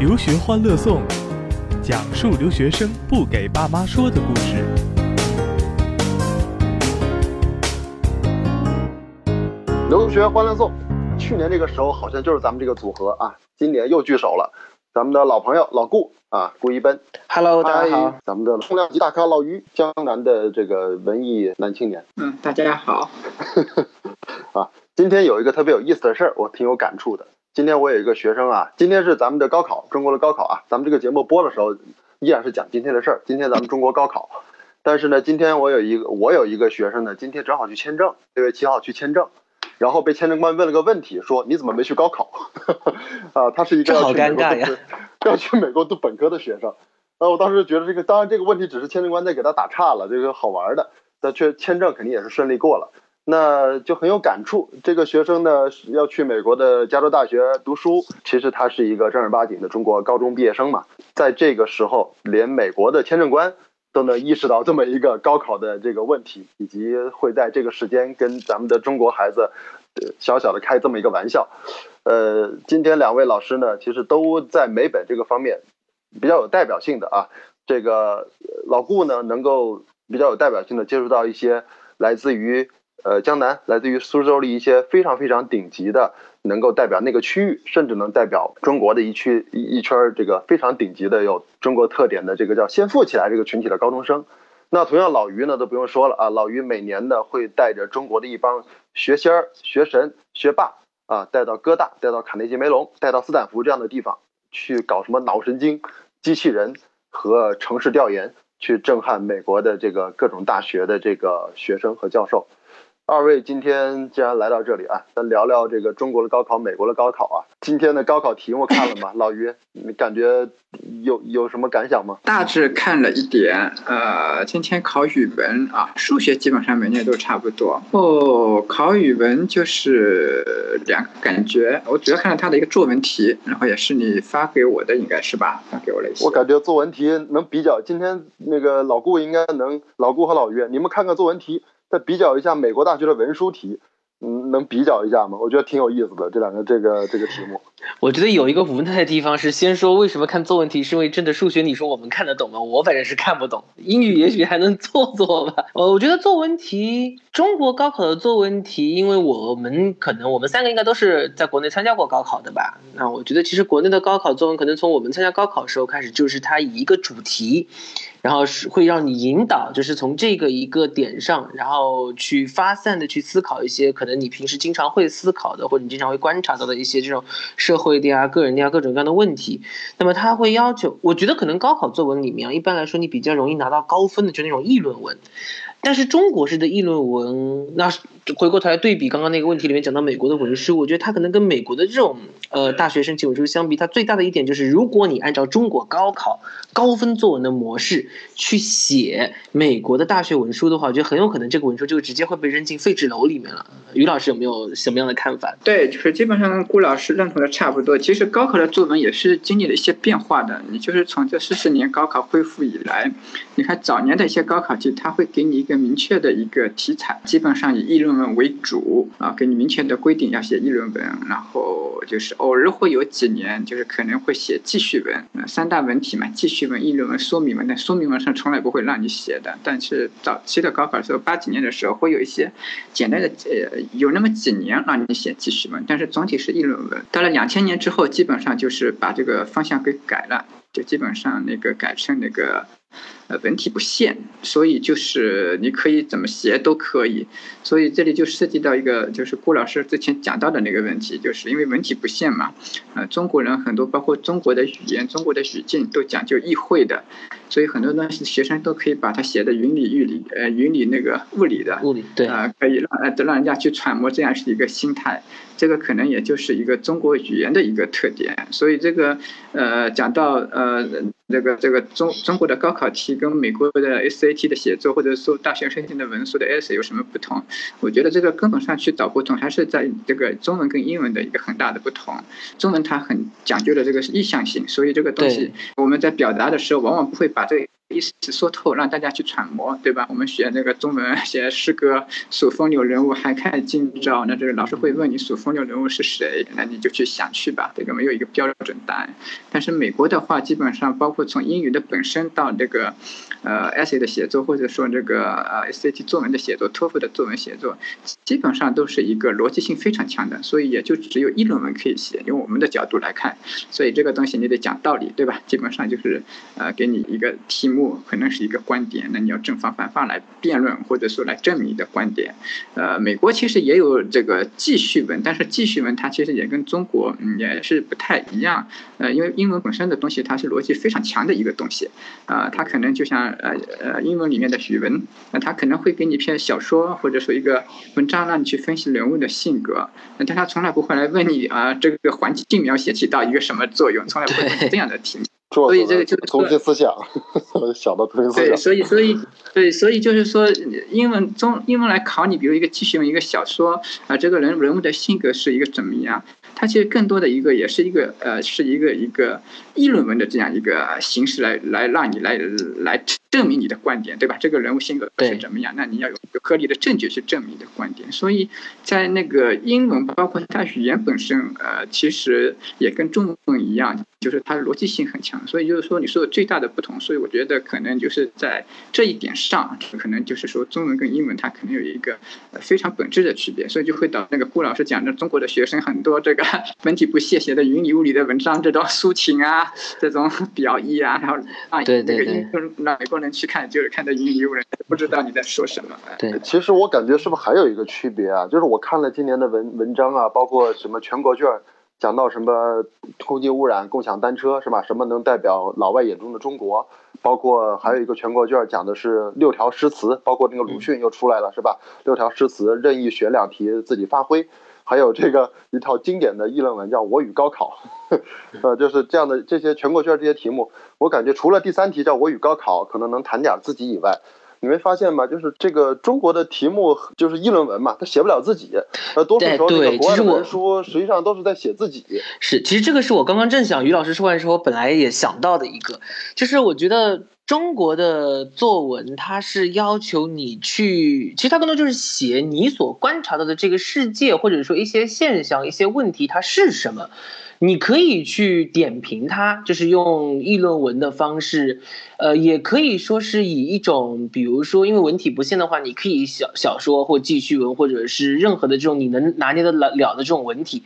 留学欢乐颂，讲述留学生不给爸妈说的故事。留学欢乐颂，去年这个时候好像就是咱们这个组合啊，今年又聚首了。咱们的老朋友老顾啊，顾一奔，Hello，大家好。咱们的重量级大咖老于，江南的这个文艺男青年。嗯，大家好。啊，今天有一个特别有意思的事儿，我挺有感触的。今天我有一个学生啊，今天是咱们的高考，中国的高考啊。咱们这个节目播的时候，依然是讲今天的事儿。今天咱们中国高考，但是呢，今天我有一个我有一个学生呢，今天正好去签证，六月七号去签证，然后被签证官问了个问题，说你怎么没去高考？啊，他是一个这好尴尬呀，要去美国读本科的学生。那我当时觉得这个，当然这个问题只是签证官在给他打岔了，这个好玩的，但却签证肯定也是顺利过了。那就很有感触。这个学生呢要去美国的加州大学读书，其实他是一个正儿八经的中国高中毕业生嘛。在这个时候，连美国的签证官都能意识到这么一个高考的这个问题，以及会在这个时间跟咱们的中国孩子小小的开这么一个玩笑。呃，今天两位老师呢，其实都在美本这个方面比较有代表性的啊。这个老顾呢，能够比较有代表性的接触到一些来自于。呃，江南来自于苏州的一些非常非常顶级的，能够代表那个区域，甚至能代表中国的一区一一圈这个非常顶级的有中国特点的这个叫先富起来这个群体的高中生。那同样老于呢都不用说了啊，老于每年呢会带着中国的一帮学仙儿、学神、学霸啊，带到哥大、带到卡内基梅隆、带到斯坦福这样的地方去搞什么脑神经、机器人和城市调研，去震撼美国的这个各种大学的这个学生和教授。二位今天既然来到这里啊，咱聊聊这个中国的高考、美国的高考啊。今天的高考题目看了吗？老于，你感觉有有什么感想吗？大致看了一点，呃，今天考语文啊，数学基本上每年都差不多。哦，考语文就是两个感觉，我主要看了他的一个作文题，然后也是你发给我的，应该是吧？发给我了一些。我感觉作文题能比较，今天那个老顾应该能，老顾和老于，你们看看作文题。再比较一下美国大学的文书题，嗯，能比较一下吗？我觉得挺有意思的这两个这个这个题目。我觉得有一个无奈的地方是，先说为什么看作文题，是因为真的数学，你说我们看得懂吗？我反正是看不懂。英语也许还能做做吧。呃，我觉得作文题，中国高考的作文题，因为我们可能我们三个应该都是在国内参加过高考的吧？那我觉得其实国内的高考作文，可能从我们参加高考的时候开始，就是它以一个主题。然后是会让你引导，就是从这个一个点上，然后去发散的去思考一些可能你平时经常会思考的，或者你经常会观察到的一些这种社会的呀、个人的呀各种各样的问题。那么他会要求，我觉得可能高考作文里面啊，一般来说你比较容易拿到高分的就那种议论文，但是中国式的议论文，那回过头来对比刚刚那个问题里面讲到美国的文书，我觉得它可能跟美国的这种呃大学申请文书相比，它最大的一点就是，如果你按照中国高考高分作文的模式去写美国的大学文书的话，我觉得很有可能这个文书就直接会被扔进废纸篓里面了。于老师有没有什么样的看法？对，就是基本上跟顾老师认同的差不多。其实高考的作文也是经历了一些变化的。你就是从这四十年高考恢复以来，你看早年的一些高考题，它会给你个明确的一个题材，基本上以议论文为主啊，给你明确的规定要写议论文，然后就是偶尔会有几年就是可能会写记叙文，呃，三大文体嘛，记叙文、议论文、说明文。但说明文上从来不会让你写的，但是早期的高考的时候，八几年的时候会有一些简单的呃，有那么几年让你写记叙文，但是总体是议论文。到了两千年之后，基本上就是把这个方向给改了，就基本上那个改成那个。呃，文体不限，所以就是你可以怎么写都可以。所以这里就涉及到一个，就是顾老师之前讲到的那个问题，就是因为文体不限嘛。呃，中国人很多，包括中国的语言、中国的语境都讲究意会的，所以很多东西学生都可以把它写的云里雾里，呃，云里那个雾里的，物理对啊、呃，可以让呃让人家去揣摩，这样是一个心态。这个可能也就是一个中国语言的一个特点。所以这个呃，讲到呃。这个这个中中国的高考题跟美国的 SAT 的写作，或者说大学申请的文书的 essay 有什么不同？我觉得这个根本上去找不同，还是在这个中文跟英文的一个很大的不同。中文它很讲究的这个意向性，所以这个东西我们在表达的时候，往往不会把这个意思说透，让大家去揣摩，对吧？我们学那个中文 写诗歌，数风流人物还看今朝，那这个老师会问你数风流人物是谁，那你就去想去吧，这个没有一个标准答案。但是美国的话，基本上包括从英语的本身到这个。呃，essay 的写作，或者说这个呃 SAT 作文的写作，托福的作文写作，基本上都是一个逻辑性非常强的，所以也就只有议论文可以写。用我们的角度来看，所以这个东西你得讲道理，对吧？基本上就是呃，给你一个题目，可能是一个观点，那你要正方反方来辩论，或者说来证明你的观点。呃，美国其实也有这个记叙文，但是记叙文它其实也跟中国嗯也是不太一样。呃，因为英文本身的东西它是逻辑非常强的一个东西，啊，它可能就像。呃呃，英文里面的语文，那他可能会给你一篇小说，或者说一个文章，让你去分析人物的性格，但他从来不会来问你啊，这个环境描写起到一个什么作用，从来不会这样的题。所以这个就是中心思想，小的中心思想。对，所以所以对，所以就是说，英文中英文来考你，比如一个记叙文一个小说啊，这个人人物的性格是一个怎么样？它其实更多的一个也是一个呃，是一个一个议论文的这样一个形式来来让你来来。证明你的观点，对吧？这个人物性格是怎么样？那你要有有合理的证据去证明你的观点。所以在那个英文，包括它语言本身，呃，其实也跟中文一样，就是它的逻辑性很强。所以就是说，你说的最大的不同，所以我觉得可能就是在这一点上，可能就是说中文跟英文它可能有一个非常本质的区别。所以就会导那个顾老师讲的，中国的学生很多这个 文体不屑写的云里雾里的文章，这种抒情啊，这种 表意啊，然后啊那个英让美国。人去看就是看得云里雾人，不知道你在说什么。对，其实我感觉是不是还有一个区别啊？就是我看了今年的文文章啊，包括什么全国卷，讲到什么空气污染、共享单车是吧？什么能代表老外眼中的中国？包括还有一个全国卷讲的是六条诗词，包括那个鲁迅又出来了是吧？六条诗词任意选两题自己发挥。还有这个一套经典的议论文叫《我与高考》，呃，就是这样的这些全国卷这些题目，我感觉除了第三题叫《我与高考》，可能能谈点自己以外，你没发现吗？就是这个中国的题目就是议论文嘛，他写不了自己，呃，多数时候这个国外的文书实际上都是在写自己。是，其实这个是我刚刚正想于老师说完之后，本来也想到的一个，就是我觉得。中国的作文，它是要求你去，其实它更多就是写你所观察到的这个世界，或者说一些现象、一些问题，它是什么。你可以去点评它，就是用议论文的方式，呃，也可以说是以一种，比如说，因为文体不限的话，你可以小小说或记叙文，或者是任何的这种你能拿捏得了了的这种文体，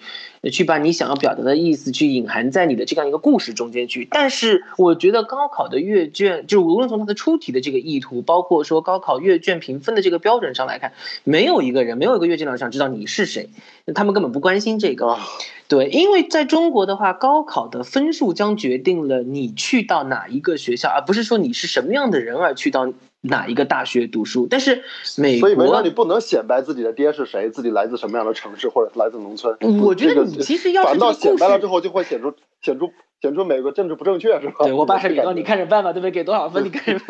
去把你想要表达的意思去隐含在你的这样一个故事中间去。但是，我觉得高考的阅卷，就是无论从它的出题的这个意图，包括说高考阅卷评分的这个标准上来看，没有一个人，没有一个阅卷老师想知道你是谁，他们根本不关心这个。对，因为在中国的话，高考的分数将决定了你去到哪一个学校，而不是说你是什么样的人而去到哪一个大学读书。但是美国，所以文章你不能显摆自己的爹是谁，自己来自什么样的城市或者来自农村。我觉得你其实要是反倒显摆了之后，就会显出显出。显出美国政治不正确是吧？对我爸是领导，你看着办吧，对不对？给多少分你看着。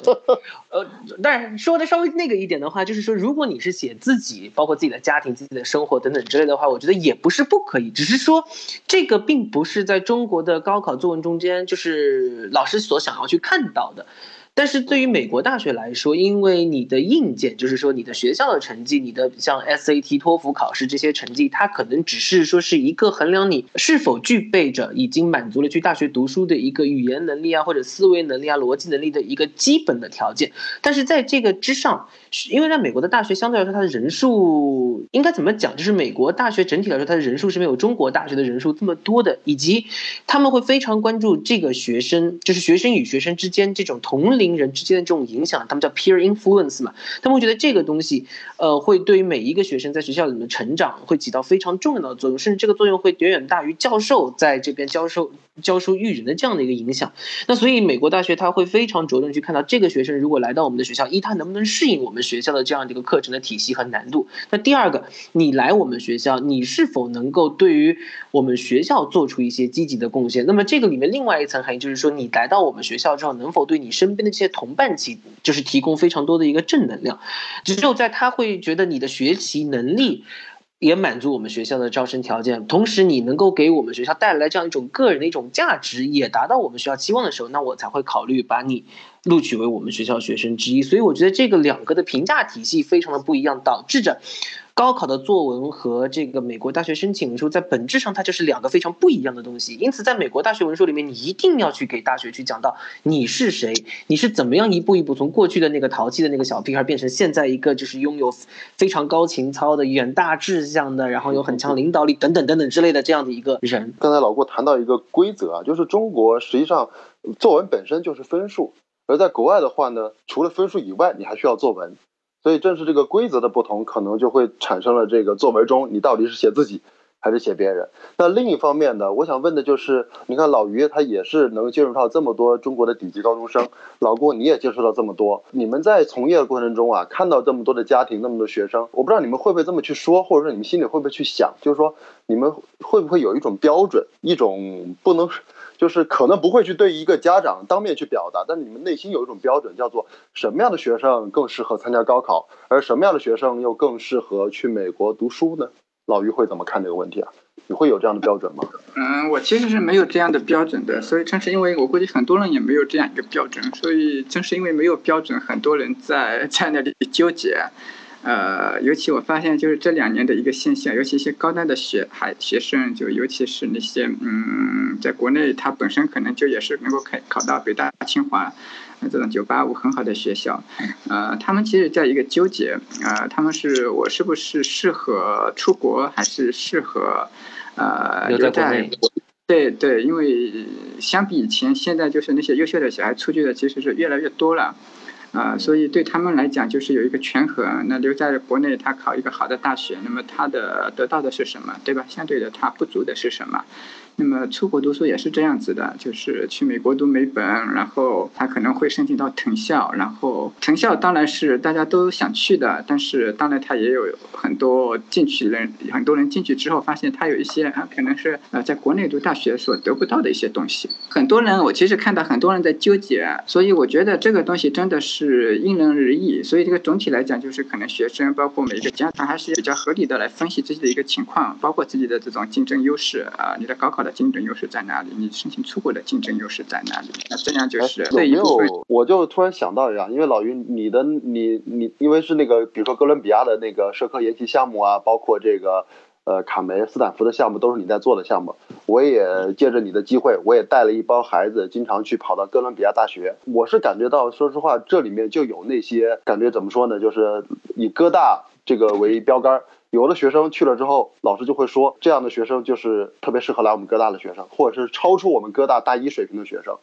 呃，但是说的稍微那个一点的话，就是说，如果你是写自己，包括自己的家庭、自己的生活等等之类的话，我觉得也不是不可以，只是说这个并不是在中国的高考作文中间，就是老师所想要去看到的。但是对于美国大学来说，因为你的硬件，就是说你的学校的成绩，你的像 SAT、托福考试这些成绩，它可能只是说是一个衡量你是否具备着已经满足了去大学读书的一个语言能力啊，或者思维能力啊、逻辑能力的一个基本的条件。但是在这个之上，因为在美国的大学相对来说，它的人数应该怎么讲？就是美国大学整体来说，它的人数是没有中国大学的人数这么多的，以及他们会非常关注这个学生，就是学生与学生之间这种同。龄人之间的这种影响，他们叫 peer influence 嘛，他们会觉得这个东西，呃，会对于每一个学生在学校里面成长会起到非常重要的作用，甚至这个作用会远远大于教授在这边教授教书育人的这样的一个影响。那所以美国大学他会非常着重去看到这个学生如果来到我们的学校，一他能不能适应我们学校的这样的一个课程的体系和难度。那第二个，你来我们学校，你是否能够对于我们学校做出一些积极的贡献？那么这个里面另外一层含义就是说，你来到我们学校之后，能否对你身边的这些同伴级就是提供非常多的一个正能量，只有在他会觉得你的学习能力也满足我们学校的招生条件，同时你能够给我们学校带来这样一种个人的一种价值，也达到我们学校期望的时候，那我才会考虑把你录取为我们学校学生之一。所以我觉得这个两个的评价体系非常的不一样，导致着。高考的作文和这个美国大学申请文书在本质上它就是两个非常不一样的东西，因此在美国大学文书里面，你一定要去给大学去讲到你是谁，你是怎么样一步一步从过去的那个淘气的那个小屁孩变成现在一个就是拥有非常高情操的远大志向的，然后有很强领导力等等等等之类的这样的一个人。刚才老郭谈到一个规则啊，就是中国实际上作文本身就是分数，而在国外的话呢，除了分数以外，你还需要作文。所以正是这个规则的不同，可能就会产生了这个作文中你到底是写自己还是写别人。那另一方面呢，我想问的就是，你看老于他也是能接触到这么多中国的顶级高中生，老郭你也接触到这么多，你们在从业的过程中啊，看到这么多的家庭，那么多学生，我不知道你们会不会这么去说，或者说你们心里会不会去想，就是说你们会不会有一种标准，一种不能。就是可能不会去对一个家长当面去表达，但你们内心有一种标准，叫做什么样的学生更适合参加高考，而什么样的学生又更适合去美国读书呢？老于会怎么看这个问题啊？你会有这样的标准吗？嗯，我其实是没有这样的标准的，所以正是因为我估计很多人也没有这样一个标准，所以正是因为没有标准，很多人在 在那里纠结。呃，尤其我发现就是这两年的一个现象，尤其一些高端的学孩学生，就尤其是那些嗯，在国内他本身可能就也是能够考考到北大、清华这种九八五很好的学校，呃，他们其实在一个纠结，呃，他们是我是不是适合出国，还是适合呃留在？对对，因为相比以前，现在就是那些优秀的小孩出去的其实是越来越多了。啊，所以对他们来讲就是有一个权衡。那留在国内，他考一个好的大学，那么他的得到的是什么，对吧？相对的，他不足的是什么？那么出国读书也是这样子的，就是去美国读美本，然后他可能会申请到藤校，然后藤校当然是大家都想去的，但是当然他也有很多进去人，很多人进去之后发现他有一些啊，可能是呃在国内读大学所得不到的一些东西。很多人我其实看到很多人在纠结，所以我觉得这个东西真的是因人而异。所以这个总体来讲，就是可能学生包括每一个家长还是比较合理的来分析自己的一个情况，包括自己的这种竞争优势啊，你的高考的。竞争优势在哪里？你申请出国的竞争优势在哪里？那这样就是有没有？我就突然想到一样，因为老于，你的你你，因为是那个，比如说哥伦比亚的那个社科研习项目啊，包括这个呃卡梅斯坦福的项目，都是你在做的项目。我也借着你的机会，我也带了一帮孩子，经常去跑到哥伦比亚大学。我是感觉到，说实话，这里面就有那些感觉，怎么说呢？就是以哥大这个为标杆。有的学生去了之后，老师就会说，这样的学生就是特别适合来我们哥大的学生，或者是超出我们哥大大一水平的学生。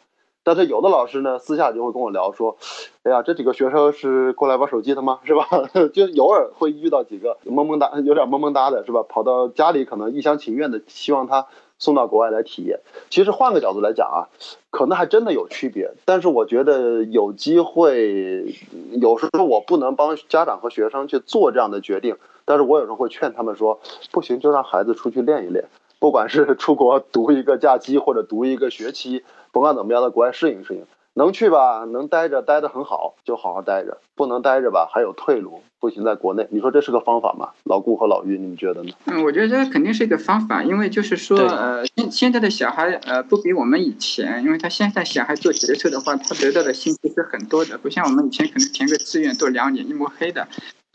但是有的老师呢，私下就会跟我聊说，哎呀，这几个学生是过来玩手机的吗？是吧？就偶尔会遇到几个萌萌哒，有点萌萌哒的，是吧？跑到家里可能一厢情愿的希望他送到国外来体验。其实换个角度来讲啊，可能还真的有区别。但是我觉得有机会，有时候我不能帮家长和学生去做这样的决定。但是我有时候会劝他们说，不行就让孩子出去练一练，不管是出国读一个假期或者读一个学期，甭管怎么样，在国外适应适应。能去吧，能待着待得很好，就好好待着；不能待着吧，还有退路，不行在国内。你说这是个方法吗？老顾和老于，你们觉得呢？嗯，我觉得这肯定是一个方法，因为就是说，呃，现现在的小孩，呃，不比我们以前，因为他现在小孩做决策的话，他得到的信息是很多的，不像我们以前可能填个志愿都两眼一抹黑的。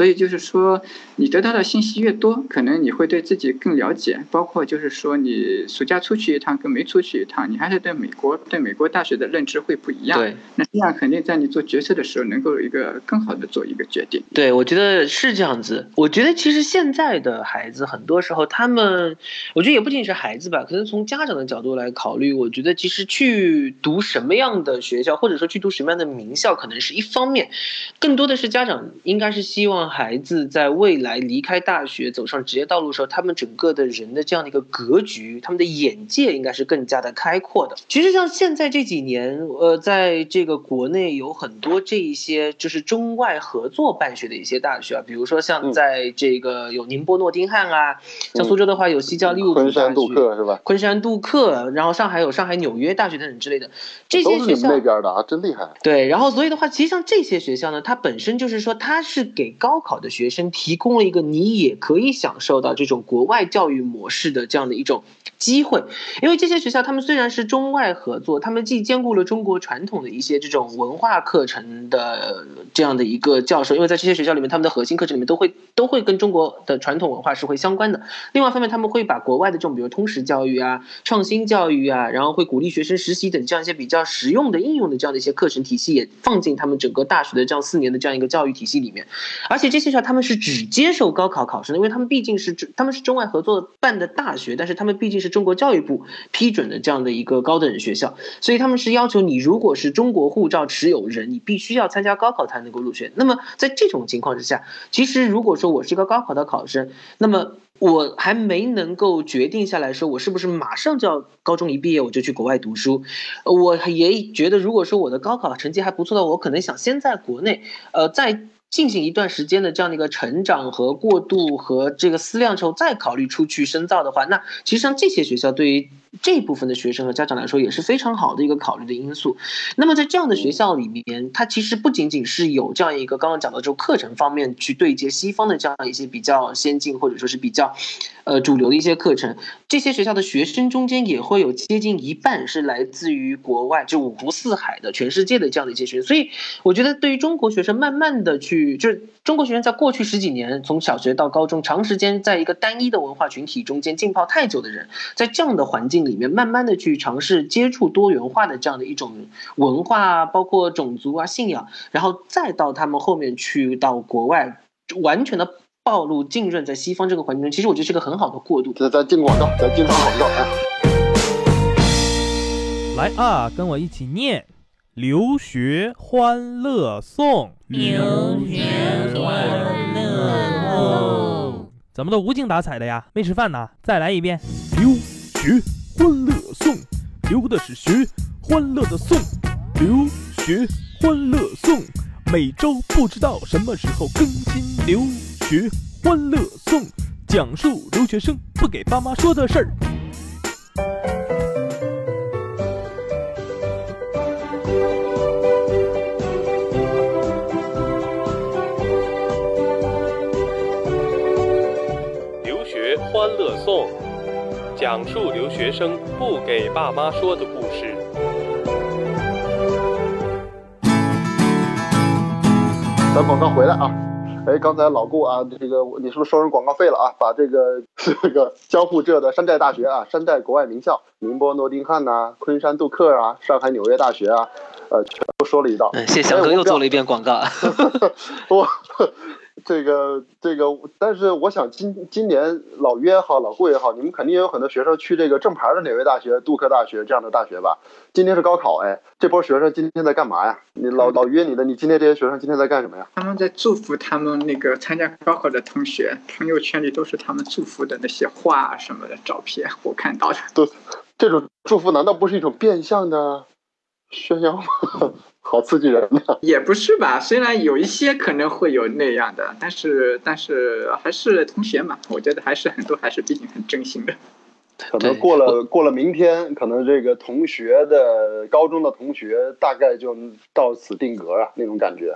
所以就是说，你得到的信息越多，可能你会对自己更了解。包括就是说，你暑假出去一趟跟没出去一趟，你还是对美国、对美国大学的认知会不一样。对，那这样肯定在你做决策的时候，能够有一个更好的做一个决定。对，我觉得是这样子。我觉得其实现在的孩子，很多时候他们，我觉得也不仅仅是孩子吧，可能从家长的角度来考虑，我觉得其实去读什么样的学校，或者说去读什么样的名校，可能是一方面，更多的是家长应该是希望。孩子在未来离开大学走上职业道路的时候，他们整个的人的这样的一个格局，他们的眼界应该是更加的开阔的。其实像现在这几年，呃，在这个国内有很多这一些就是中外合作办学的一些大学啊，比如说像在这个有宁波诺丁汉啊，像苏州的话有西交利物浦昆山杜克是吧？昆山杜克，然后上海有上海纽约大学等等之类的这些学校那边的啊，真厉害。对，然后所以的话，其实像这些学校呢，它本身就是说它是给高考的学生提供了一个你也可以享受到这种国外教育模式的这样的一种机会。因为这些学校他们虽然是中外合作，他们既兼顾了中国传统的一些这种文化课程的这样的一个教授，因为在这些学校里面，他们的核心课程里面都会都会跟中国的传统文化是会相关的。另外一方面，他们会把国外的这种比如通识教育啊、创新教育啊，然后会鼓励学生实习等这样一些比较实用的应用的这样的一些课程体系也放进他们整个大学的这样四年的这样一个教育体系里面。而这些学校他们是只接受高考考生的，因为他们毕竟是他们是中外合作办的大学，但是他们毕竟是中国教育部批准的这样的一个高等学校，所以他们是要求你如果是中国护照持有人，你必须要参加高考才能够入学。那么在这种情况之下，其实如果说我是一个高考的考生，那么我还没能够决定下来说我是不是马上就要高中一毕业我就去国外读书，我也觉得如果说我的高考成绩还不错的，我可能想先在国内，呃，在。进行一段时间的这样的一个成长和过渡和这个思量之后，再考虑出去深造的话，那其实像这些学校对于这部分的学生和家长来说也是非常好的一个考虑的因素。那么在这样的学校里面，它其实不仅仅是有这样一个刚刚讲到这种课程方面去对接西方的这样一些比较先进或者说是比较，呃主流的一些课程，这些学校的学生中间也会有接近一半是来自于国外，就五湖四海的全世界的这样的一些学生。所以我觉得对于中国学生慢慢的去。就是中国学生在过去十几年，从小学到高中，长时间在一个单一的文化群体中间浸泡太久的人，在这样的环境里面，慢慢的去尝试接触多元化的这样的一种文化，包括种族啊、信仰，然后再到他们后面去到国外，完全的暴露浸润在西方这个环境中，其实我觉得是个很好的过渡。这咱进广告，咱进广告啊！来啊，跟我一起念。留学欢乐颂，留学欢乐颂，怎么都无精打采的呀？没吃饭呢？再来一遍。留学欢乐颂，留的是学欢乐的颂。留学欢乐颂，每周不知道什么时候更新。留学欢乐颂，讲述留学生不给爸妈说的事儿。留学欢乐颂，讲述留学生不给爸妈说的故事。咱广告回来啊！哎，刚才老顾啊，这个你是不是收人广告费了啊？把这个 这个江沪浙的山寨大学啊，山寨国外名校，宁波诺丁汉呐，昆山杜克啊，上海纽约大学啊，呃，全都说了一道。谢翔哥又做了一遍广告。我。这个这个，但是我想今今年老约也好，老顾也好，你们肯定也有很多学生去这个正牌的哪位大学、杜克大学这样的大学吧？今天是高考，哎，这波学生今天在干嘛呀？你老老约你的，你今天这些学生今天在干什么呀？他们在祝福他们那个参加高考的同学，朋友圈里都是他们祝福的那些画什么的照片，我看到的。都，这种祝福难道不是一种变相的炫耀吗？好刺激人呐！也不是吧，虽然有一些可能会有那样的，但是但是还是同学嘛，我觉得还是很多还是毕竟很真心的。可能过了过了明天，可能这个同学的高中的同学大概就到此定格啊，那种感觉。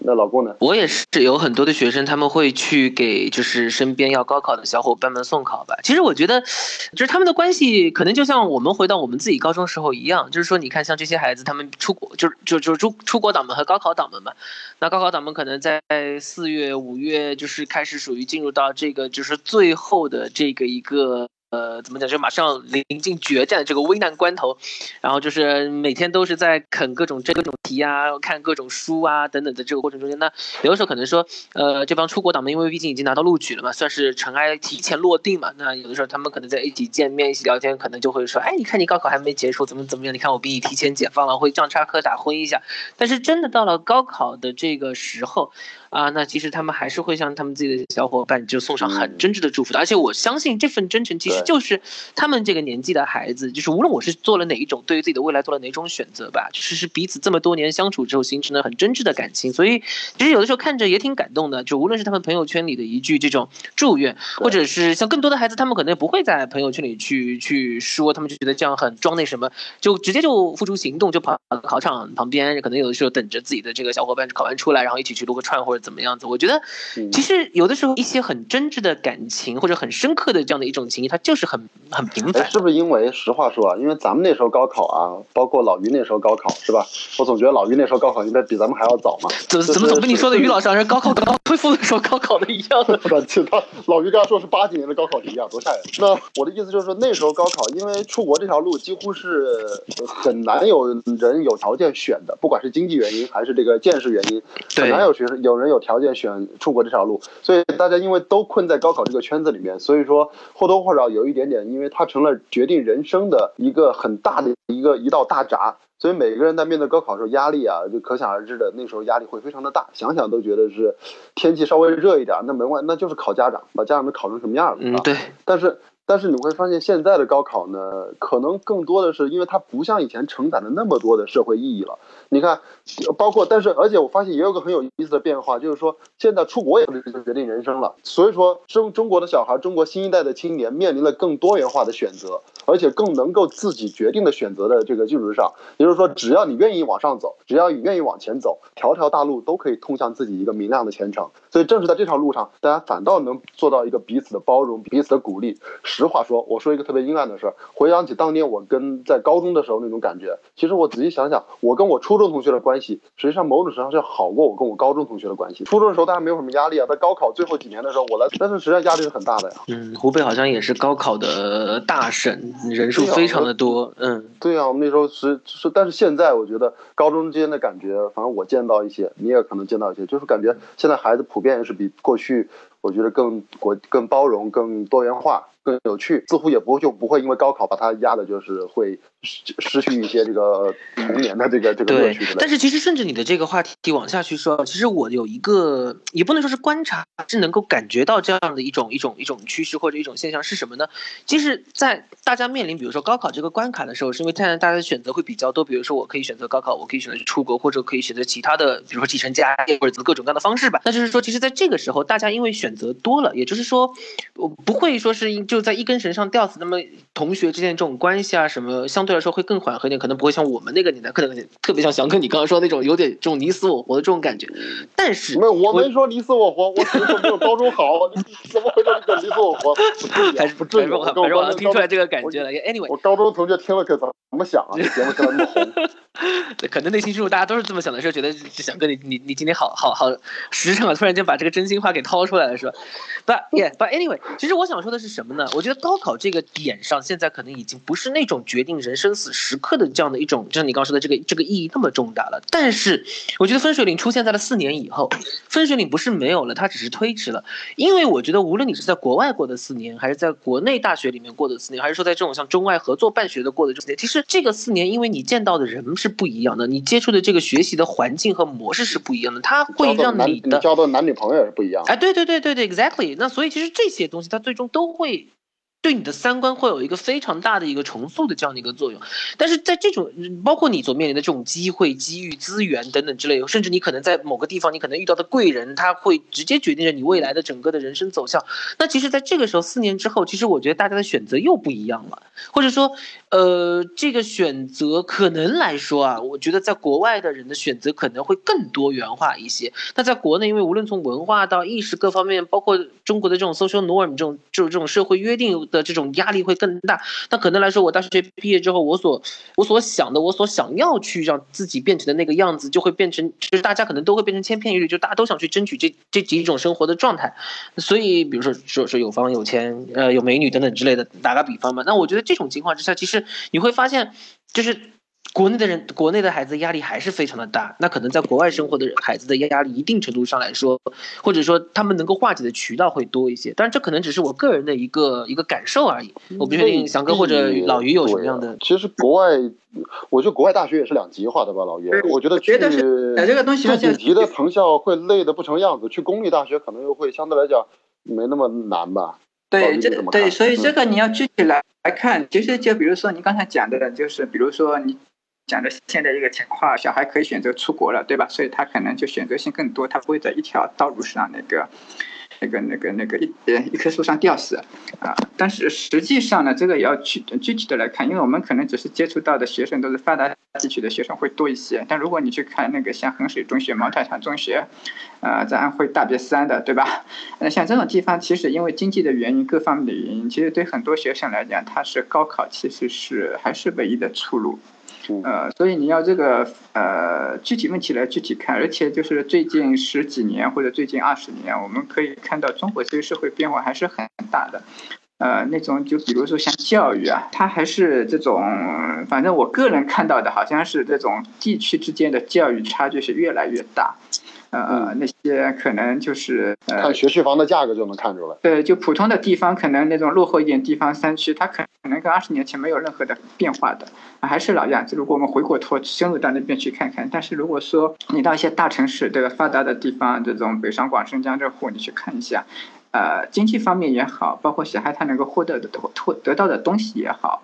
那老公呢？我也是有很多的学生，他们会去给就是身边要高考的小伙伴们送考吧。其实我觉得，就是他们的关系可能就像我们回到我们自己高中时候一样，就是说，你看像这些孩子，他们出国，就是就就出出国党们和高考党们嘛。那高考党们可能在四月、五月就是开始属于进入到这个就是最后的这个一个。呃，怎么讲？就马上临近决战这个危难关头，然后就是每天都是在啃各种这各种题啊，看各种书啊等等的这个过程中间，那有的时候可能说，呃，这帮出国党们，因为毕竟已经拿到录取了嘛，算是尘埃提前落定嘛。那有的时候他们可能在一起见面、一起聊天，可能就会说，哎，你看你高考还没结束，怎么怎么样？你看我比你提前解放了，会这样插科打诨一下。但是真的到了高考的这个时候。啊，那其实他们还是会向他们自己的小伙伴就送上很真挚的祝福的，而且我相信这份真诚其实就是他们这个年纪的孩子，就是无论我是做了哪一种，对于自己的未来做了哪种选择吧，就是是彼此这么多年。相处之后形成了很真挚的感情，所以其实有的时候看着也挺感动的。就无论是他们朋友圈里的一句这种祝愿，或者是像更多的孩子，他们可能不会在朋友圈里去去说，他们就觉得这样很装那什么，就直接就付出行动，就跑到考场旁边，可能有的时候等着自己的这个小伙伴考完出来，然后一起去撸个串或者怎么样子。我觉得嗯其实有的时候一些很真挚的感情或者很深刻的这样的一种情谊，它就是很很平哎，凡。是不是因为实话说啊？因为咱们那时候高考啊，包括老于那时候高考是吧？我总觉得老于那时候高考应该比咱们还要早嘛。怎么怎么总跟你说的于老师好像是高考刚刚恢复的时候高考的一样的？不然其他老于刚才说是八几年的高考题啊，多吓人！那我的意思就是说，那时候高考，因为出国这条路几乎是呃很难有人有条件选的，不管是经济原因还是这个见识原因，很难有学生有人有条件选出国这条路。所以大家因为都困在高考这个圈子里面，所以说或多或少有一点点，因为它成了决定人生的一个很大的一个一道大闸。所以每个人在面对高考的时候，压力啊，就可想而知的。那时候压力会非常的大，想想都觉得是天气稍微热一点，那门外，那就是考家长，把家长们考成什么样了啊？嗯，对，但是但是你会发现现在的高考呢，可能更多的是因为它不像以前承载了那么多的社会意义了。你看，包括但是而且我发现也有个很有意思的变化，就是说现在出国也是决定人生了。所以说中中国的小孩，中国新一代的青年面临了更多元化的选择，而且更能够自己决定的选择的这个基础之上，也就是说，只要你愿意往上走，只要你愿意往前走，条条大路都可以通向自己一个明亮的前程。所以正是在这条路上，大家反倒能做到一个彼此的包容、彼此的鼓励。实话说，我说一个特别阴暗的事，回想起当年我跟在高中的时候那种感觉，其实我仔细想想，我跟我初中同学的关系系，实际上某种程度上是好过我跟我高中同学的关系。初中的时候大家没有什么压力啊，在高考最后几年的时候，我来，但是实际上压力是很大的呀。嗯，湖北好像也是高考的大省，人数非常的多。嗯，对呀、我们那时候是是，但是现在我觉得高中之间的感觉，反正我见到一些，你也可能见到一些，就是感觉现在孩子普遍是比过去，我觉得更国更包容、更多元化、更有趣，似乎也不会就不会因为高考把它压的，就是会失失去一些这个童年的这个这个乐对趣。但是其实顺着你的这个话题往下去说，其实我有一个也不能说是观察，是能够感觉到这样的一种一种一种趋势或者一种现象是什么呢？其实，在大家面临比如说高考这个关卡的时候，是因为现在大家的选择会比较多，比如说我可以选择高考，我可以选择出国，或者可以选择其他的，比如说继承家业或者各种各样的方式吧。那就是说，其实在这个时候，大家因为选择多了，也就是说，我不会说是就在一根绳上吊死，那么同学之间这种关系啊什么，相对来说会更缓和一点，可能不会像我们那个年代，可能特别像翔哥你刚刚说的那种有点这种你死我活的这种感觉。但是没有，我没说你死我活，我只是说没有高中好。你怎么回事？这个你死我活，还是不至于。反正我我跟反正我好像高中听出来这个感觉了。Anyway，我高中同学听了可怎么想啊？这节目现在那么红，可能内心深处大家都是这么想的，是觉得就想跟你你你今天好好好实诚啊，突然间把这个真心话给掏出来了，是吧？But yeah, but anyway，其实我想说的是什么呢？我觉得高考这个点上，现在可能已经不是那种决定人生死时刻的这样的一种，就像你刚刚说的这个这个意义那么重大了。但是我觉得分水岭出现在了四年以后，分水岭不是没有了，它只是推迟了。因为我觉得无论你是在国外过的四年，还是在国内大学里面过的四年，还是说在这种像中外合作办学的过的这四年，其实这个四年，因为你见到的人是不一样的，你接触的这个学习的环境和模式是不一样的，它会让你的交的男女朋友也是不一样的。哎，对对对对对，exactly。那所以其实这些东西，它最终都会对你的三观会有一个非常大的一个重塑的这样的一个作用。但是在这种包括你所面临的这种机会、机遇、资源等等之类，甚至你可能在某个地方你可能遇到的贵人，他会直接决定着你未来的整个的人生走向。那其实，在这个时候，四年之后，其实我觉得大家的选择又不一样了，或者说，呃，这个选择可能来说啊，我觉得在国外的人的选择可能会更多元化一些。那在国内，因为无论从文化到意识各方面，包括中国的这种 social norm 这种就是这种社会约定的这种压力会更大。那可能来说，我大学毕业之后，我所我所想的，我所想要去让自己变成的那个样子，就会变成，就是大家可能都会变成千篇一律，就大家都想去争取这这几种生活的状态。所以，比如说说说有房有钱，呃，有美女等等之类的，打个比方嘛。那我觉得这种情况之下，其实你会发现，就是。国内的人，国内的孩子压力还是非常的大。那可能在国外生活的孩子的压力，一定程度上来说，或者说他们能够化解的渠道会多一些。当然，这可能只是我个人的一个一个感受而已。我不确定翔哥或者老于有什么样的。其实国外，我觉得国外大学也是两极化的吧，老于。我觉得去觉得是这个东西自己级的藤校会累的不成样子，去公立大学可能又会相对来讲没那么难吧。对，这对，怎么看所以这嗯个你要具体来来看。其实就比如说你刚才讲的，就是比如说你讲的现在一个情况，小孩可以选择出国了，对吧？所以他可能就选择性更多，他不会在一条道路上那个。那个、那个、那个一呃一棵树上吊死，啊！但是实际上呢，这个也要具具体的来看，因为我们可能只是接触到的学生都是发达地区的学生会多一些，但如果你去看那个像衡水中学、毛坦厂中学，呃，在安徽大别山的，对吧？那像这种地方，其实因为经济的原因、各方面的原因，其实对很多学生来讲，他是高考其实是还是唯一的出路。呃，所以你要这个呃具体问题来具体看，而且就是最近十几年或者最近二十年，我们可以看到中国这个社会变化还是很大的。呃，那种就比如说像教育啊，它还是这种，反正我个人看到的好像是这种地区之间的教育差距是越来越大。呃，那些可能就是呃，看学区房的价格就能看出来。对，就普通的地方，可能那种落后一点地方山区，它可可能跟二十年前没有任何的变化的，还是老样子。如果我们回过头深入到那边去看看，但是如果说你到一些大城市，这个发达的地方，这种北上广深江浙沪，你去看一下。呃，经济方面也好，包括小孩他能够获得的获得到的东西也好，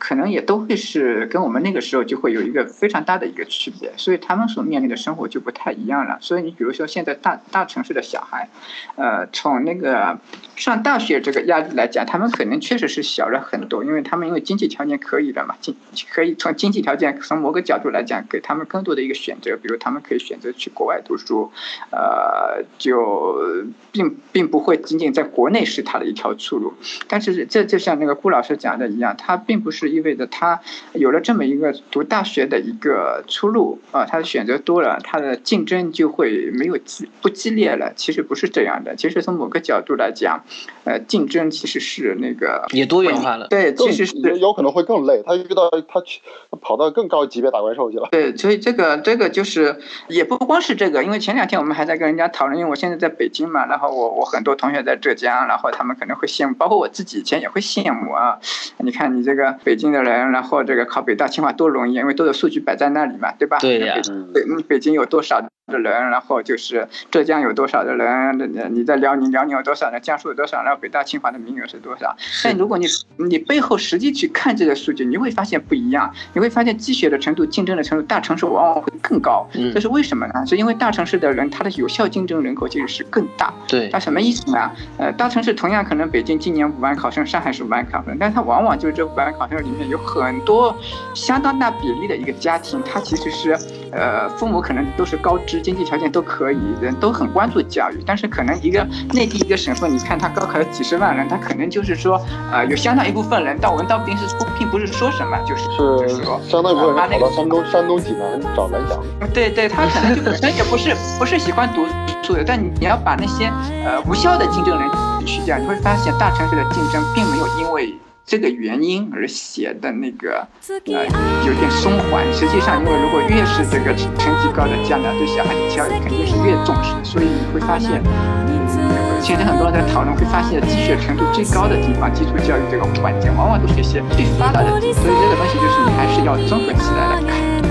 可能也都会是跟我们那个时候就会有一个非常大的一个区别，所以他们所面临的生活就不太一样了。所以你比如说现在大大城市的小孩，呃，从那个上大学这个压力来讲，他们可能确实是小了很多，因为他们因为经济条件可以的嘛，经可以从经济条件从某个角度来讲，给他们更多的一个选择，比如他们可以选择去国外读书，呃，就并并不会。仅仅在国内是他的一条出路，但是这就像那个顾老师讲的一样，他并不是意味着他有了这么一个读大学的一个出路啊，他的选择多了，他的竞争就会没有激不激烈了。其实不是这样的，其实从某个角度来讲，呃，竞争其实是那个也多元化了。对，其实是有可能会更累，他遇到他去跑到更高级别打怪兽去了。对，所以这个这个就是也不光是这个，因为前两天我们还在跟人家讨论，因为我现在在北京嘛，然后我我很多同。同学在浙江，然后他们可能会羡慕，包括我自己以前也会羡慕啊。你看你这个北京的人，然后这个考北大清华多容易，因为都有数据摆在那里嘛，对吧？对呀。北北京有多少？的人，然后就是浙江有多少的人？你你在辽宁，辽宁有多少人？江苏有多少？然后北大清华的名额是多少？但如果你你背后实际去看这个数据，你会发现不一样。你会发现积雪的程度、竞争的程度，大城市往往会更高。这是为什么呢？是因为大城市的人，他的有效竞争人口其实是更大。对。那什么意思呢？呃，大城市同样可能北京今年五万考生，上海是五万考生，但它往往就是这五万考生里面有很多相当大比例的一个家庭，他其实是呃父母可能都是高知。经济条件都可以，人都很关注教育，但是可能一个内地一个省份，你看他高考有几十万人，他可能就是说，呃，有相当一部分人到文到兵是不，并不是说什么，就是是说相当一部分人跑到山东山东济南找蓝翔。对对，他可能就本身也不是不是喜欢读书的，但你你要把那些呃无效的竞争人去掉，你会发现大城市的竞争并没有因为。这个原因而写的那个呃有点松缓，实际上因为如果越是这个成绩高的家长，对小孩的教育肯定是越重视，所以你会发现，嗯现在很多人在讨论，会发现积雪程度最高的地方，基础教育这个环境往往都是一些最发达的，所以这个东西就是你还是要综合起来来看。